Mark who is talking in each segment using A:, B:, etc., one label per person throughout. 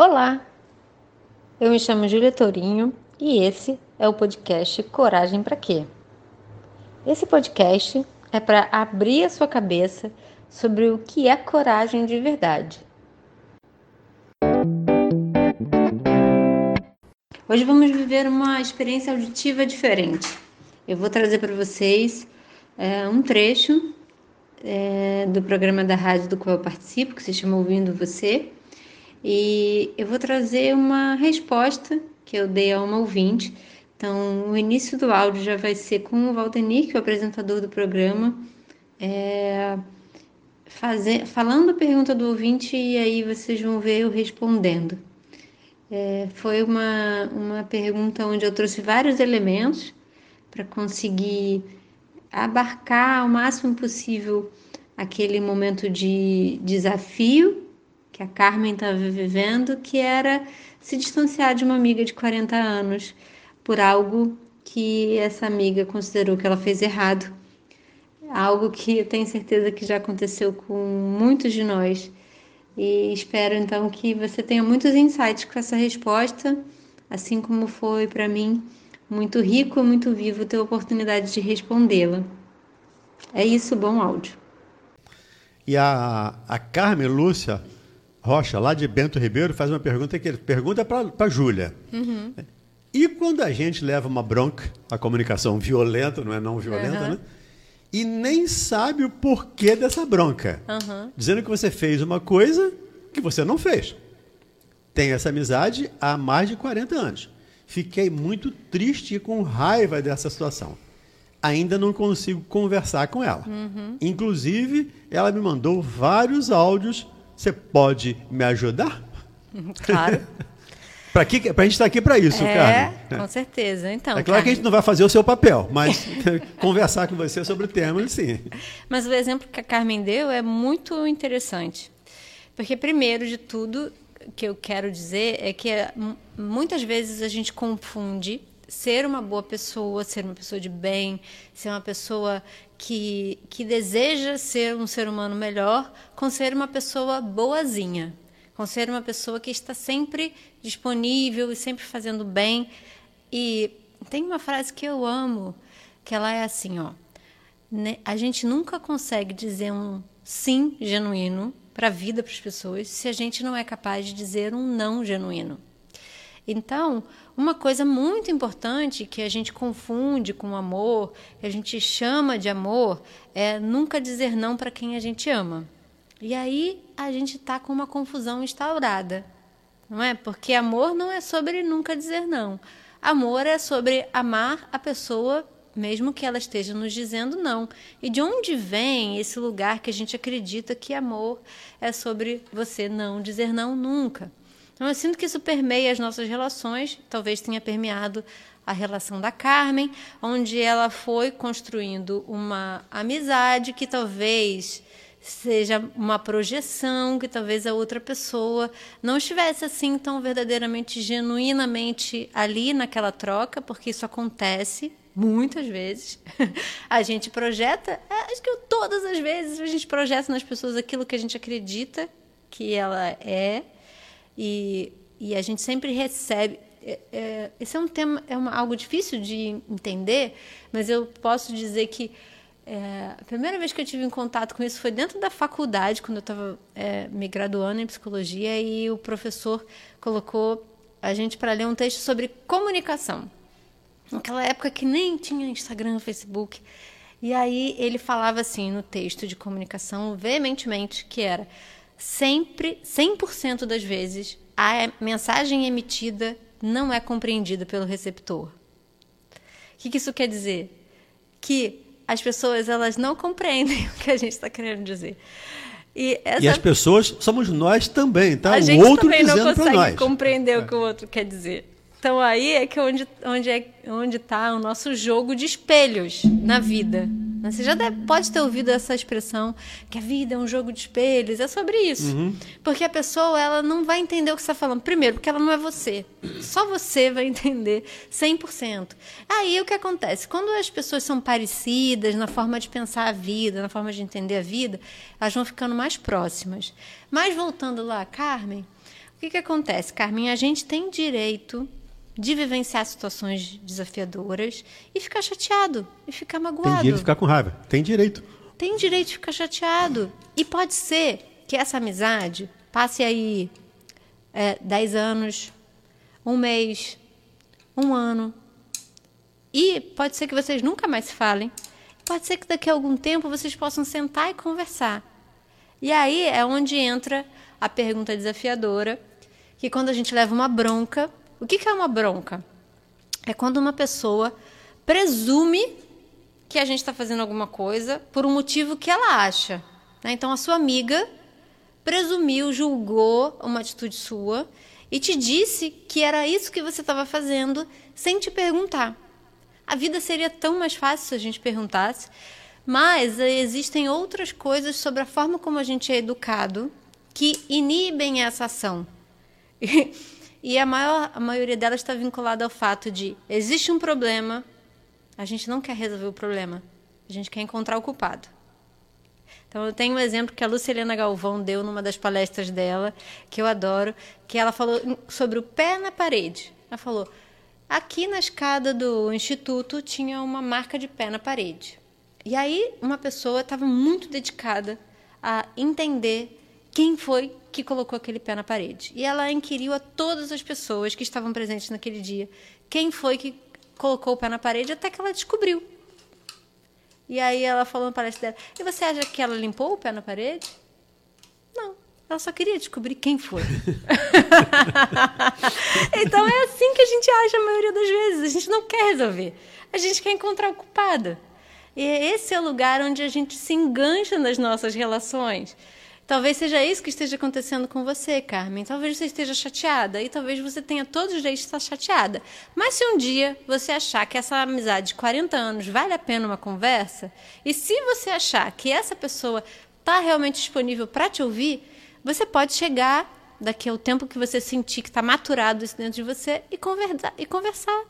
A: Olá, eu me chamo Júlia Tourinho e esse é o podcast Coragem para Quê? Esse podcast é para abrir a sua cabeça sobre o que é coragem de verdade. Hoje vamos viver uma experiência auditiva diferente. Eu vou trazer para vocês é, um trecho é, do programa da rádio do qual eu participo, que se chama Ouvindo Você, e eu vou trazer uma resposta que eu dei a uma ouvinte. Então, o início do áudio já vai ser com o Valdenir, que é o apresentador do programa, é, fazer, falando a pergunta do ouvinte e aí vocês vão ver eu respondendo. É, foi uma, uma pergunta onde eu trouxe vários elementos para conseguir abarcar ao máximo possível aquele momento de desafio que a Carmen estava vivendo, que era se distanciar de uma amiga de 40 anos por algo que essa amiga considerou que ela fez errado. Algo que eu tenho certeza que já aconteceu com muitos de nós. E espero então que você tenha muitos insights com essa resposta, assim como foi para mim muito rico e muito vivo ter a oportunidade de respondê-la. É isso, bom áudio.
B: E a, a Carmen Lúcia Rocha, lá de Bento Ribeiro, faz uma pergunta que ele pergunta para a Júlia. Uhum. E quando a gente leva uma bronca, a comunicação violenta, não é não violenta, uhum. né? E nem sabe o porquê dessa bronca. Uhum. Dizendo que você fez uma coisa que você não fez. Tem essa amizade há mais de 40 anos. Fiquei muito triste e com raiva dessa situação. Ainda não consigo conversar com ela. Uhum. Inclusive, ela me mandou vários áudios você pode me ajudar?
A: Claro.
B: Para que a gente está aqui para isso,
A: é,
B: Carmen.
A: Com certeza. Então,
B: é claro Carmen... que a gente não vai fazer o seu papel, mas conversar com você sobre o tema, sim.
A: Mas o exemplo que a Carmen deu é muito interessante. Porque, primeiro de tudo, que eu quero dizer é que muitas vezes a gente confunde ser uma boa pessoa, ser uma pessoa de bem, ser uma pessoa que, que deseja ser um ser humano melhor, com ser uma pessoa boazinha, com ser uma pessoa que está sempre disponível e sempre fazendo bem. E tem uma frase que eu amo, que ela é assim, ó. A gente nunca consegue dizer um sim genuíno para a vida, para as pessoas, se a gente não é capaz de dizer um não genuíno. Então, uma coisa muito importante que a gente confunde com amor, que a gente chama de amor, é nunca dizer não para quem a gente ama. E aí a gente está com uma confusão instaurada, não é? Porque amor não é sobre nunca dizer não. Amor é sobre amar a pessoa mesmo que ela esteja nos dizendo não. E de onde vem esse lugar que a gente acredita que amor é sobre você não dizer não nunca? Então, eu sinto que isso permeia as nossas relações, talvez tenha permeado a relação da Carmen, onde ela foi construindo uma amizade que talvez seja uma projeção, que talvez a outra pessoa não estivesse assim tão verdadeiramente, genuinamente ali naquela troca, porque isso acontece muitas vezes. a gente projeta, é, acho que todas as vezes a gente projeta nas pessoas aquilo que a gente acredita que ela é e, e a gente sempre recebe. É, é, esse é um tema, é uma, algo difícil de entender, mas eu posso dizer que é, a primeira vez que eu tive em contato com isso foi dentro da faculdade, quando eu estava é, me graduando em psicologia, e o professor colocou a gente para ler um texto sobre comunicação. Naquela época que nem tinha Instagram, Facebook. E aí ele falava assim no texto de comunicação, veementemente, que era sempre, 100% das vezes, a mensagem emitida não é compreendida pelo receptor. O que, que isso quer dizer? Que as pessoas elas não compreendem o que a gente está querendo dizer.
B: E, essa... e, as pessoas somos nós também, tá?
A: A
B: o
A: gente
B: outro
A: também
B: não
A: consegue compreender é. o que o outro quer dizer. Então aí é que onde onde é onde está o nosso jogo de espelhos na vida. Né? Você já deve, pode ter ouvido essa expressão que a vida é um jogo de espelhos. É sobre isso. Uhum. Porque a pessoa ela não vai entender o que você está falando. Primeiro, porque ela não é você. Só você vai entender 100%. Aí o que acontece? Quando as pessoas são parecidas na forma de pensar a vida, na forma de entender a vida, elas vão ficando mais próximas. Mas voltando lá, Carmen, O que, que acontece, Carmen? A gente tem direito de vivenciar situações desafiadoras e ficar chateado e ficar magoado.
B: Tem direito de ficar com raiva. Tem direito.
A: Tem direito de ficar chateado. E pode ser que essa amizade passe aí é, 10 anos, um mês, um ano. E pode ser que vocês nunca mais se falem. Pode ser que daqui a algum tempo vocês possam sentar e conversar. E aí é onde entra a pergunta desafiadora, que quando a gente leva uma bronca, o que, que é uma bronca? É quando uma pessoa presume que a gente está fazendo alguma coisa por um motivo que ela acha. Né? Então, a sua amiga presumiu, julgou uma atitude sua e te disse que era isso que você estava fazendo sem te perguntar. A vida seria tão mais fácil se a gente perguntasse, mas existem outras coisas sobre a forma como a gente é educado que inibem essa ação. E a, maior, a maioria delas está vinculada ao fato de existe um problema, a gente não quer resolver o problema, a gente quer encontrar o culpado. Então, eu tenho um exemplo que a Lucilena Galvão deu numa das palestras dela, que eu adoro, que ela falou sobre o pé na parede. Ela falou: aqui na escada do instituto tinha uma marca de pé na parede. E aí, uma pessoa estava muito dedicada a entender quem foi que colocou aquele pé na parede. E ela inquiriu a todas as pessoas que estavam presentes naquele dia quem foi que colocou o pé na parede até que ela descobriu. E aí ela falou na palestra dela: E você acha que ela limpou o pé na parede? Não. Ela só queria descobrir quem foi. então é assim que a gente age a maioria das vezes. A gente não quer resolver. A gente quer encontrar o culpado. E esse é o lugar onde a gente se engancha nas nossas relações. Talvez seja isso que esteja acontecendo com você, Carmen. Talvez você esteja chateada e talvez você tenha todos os direitos de estar chateada. Mas se um dia você achar que essa amizade de 40 anos vale a pena uma conversa, e se você achar que essa pessoa está realmente disponível para te ouvir, você pode chegar daqui ao tempo que você sentir que está maturado isso dentro de você e conversar, e conversar.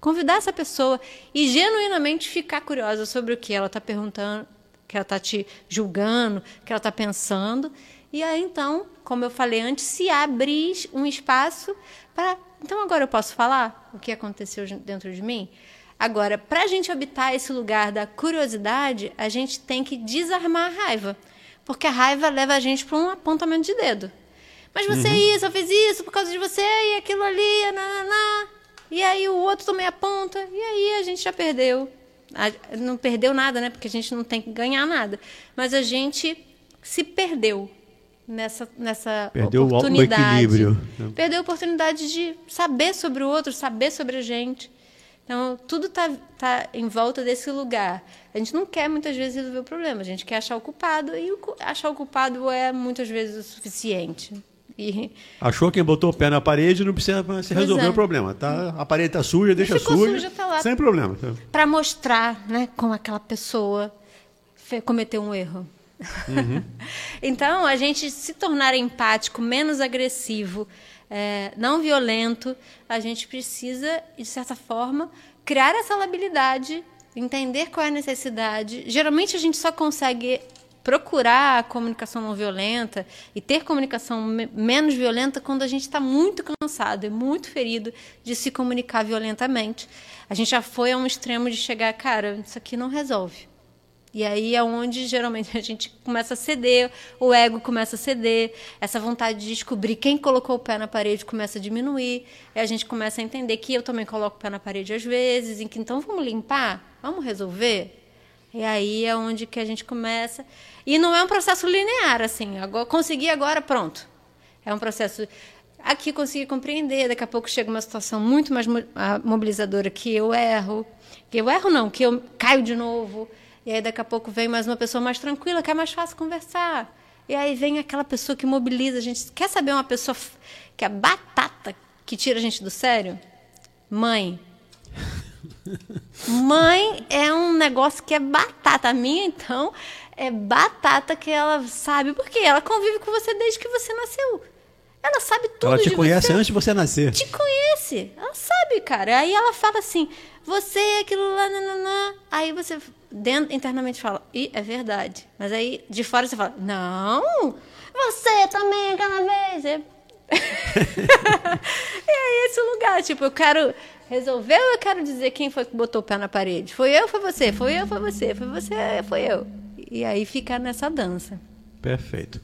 A: Convidar essa pessoa e genuinamente ficar curiosa sobre o que ela está perguntando, que ela está te julgando, que ela está pensando. E aí, então, como eu falei antes, se abrir um espaço para. Então, agora eu posso falar o que aconteceu dentro de mim? Agora, para a gente habitar esse lugar da curiosidade, a gente tem que desarmar a raiva. Porque a raiva leva a gente para um apontamento de dedo. Mas você uhum. isso, eu fiz isso por causa de você, e aquilo ali, nananá. E aí o outro também aponta, e aí a gente já perdeu não perdeu nada, né? Porque a gente não tem que ganhar nada. Mas a gente se perdeu nessa, nessa
B: perdeu
A: oportunidade.
B: O equilíbrio.
A: Né? Perdeu a oportunidade de saber sobre o outro, saber sobre a gente. Então, tudo está tá em volta desse lugar. A gente não quer muitas vezes resolver o problema, a gente quer achar o culpado, e o, achar o culpado é muitas vezes o suficiente.
B: E... Achou quem botou o pé na parede não precisa se resolver é. o problema. Tá? A parede está suja, deixa suja. suja tá lá. Sem problema.
A: Para mostrar né, como aquela pessoa cometeu um erro. Uhum. então, a gente se tornar empático, menos agressivo, é, não violento, a gente precisa, de certa forma, criar essa labilidade, entender qual é a necessidade. Geralmente, a gente só consegue procurar a comunicação não violenta e ter comunicação me menos violenta quando a gente está muito cansado e muito ferido de se comunicar violentamente. A gente já foi a um extremo de chegar, cara, isso aqui não resolve. E aí é onde geralmente a gente começa a ceder, o ego começa a ceder, essa vontade de descobrir quem colocou o pé na parede começa a diminuir, e a gente começa a entender que eu também coloco o pé na parede às vezes, em que então vamos limpar, vamos resolver. E aí é onde que a gente começa. E não é um processo linear, assim. Agora, consegui agora, pronto. É um processo. Aqui consegui compreender, daqui a pouco chega uma situação muito mais mobilizadora que eu erro. Que eu erro, não, que eu caio de novo. E aí daqui a pouco vem mais uma pessoa mais tranquila, que é mais fácil conversar. E aí vem aquela pessoa que mobiliza a gente. Quer saber uma pessoa que é batata, que tira a gente do sério? Mãe. Mãe é um negócio que é batata. A minha, então, é batata que ela sabe. Porque ela convive com você desde que você nasceu. Ela sabe tudo
B: Ela te conhece
A: você.
B: antes de você nascer.
A: Te conhece. Ela sabe, cara. Aí ela fala assim: você é aquilo lá, nananã. Aí você dentro, internamente fala: e é verdade. Mas aí de fora você fala: não, você também aquela vez. É, e é esse lugar. Tipo, eu quero resolver ou eu quero dizer quem foi que botou o pé na parede? Foi eu, foi você? Foi eu, foi você? Foi você, foi eu. E aí fica nessa dança.
B: Perfeito.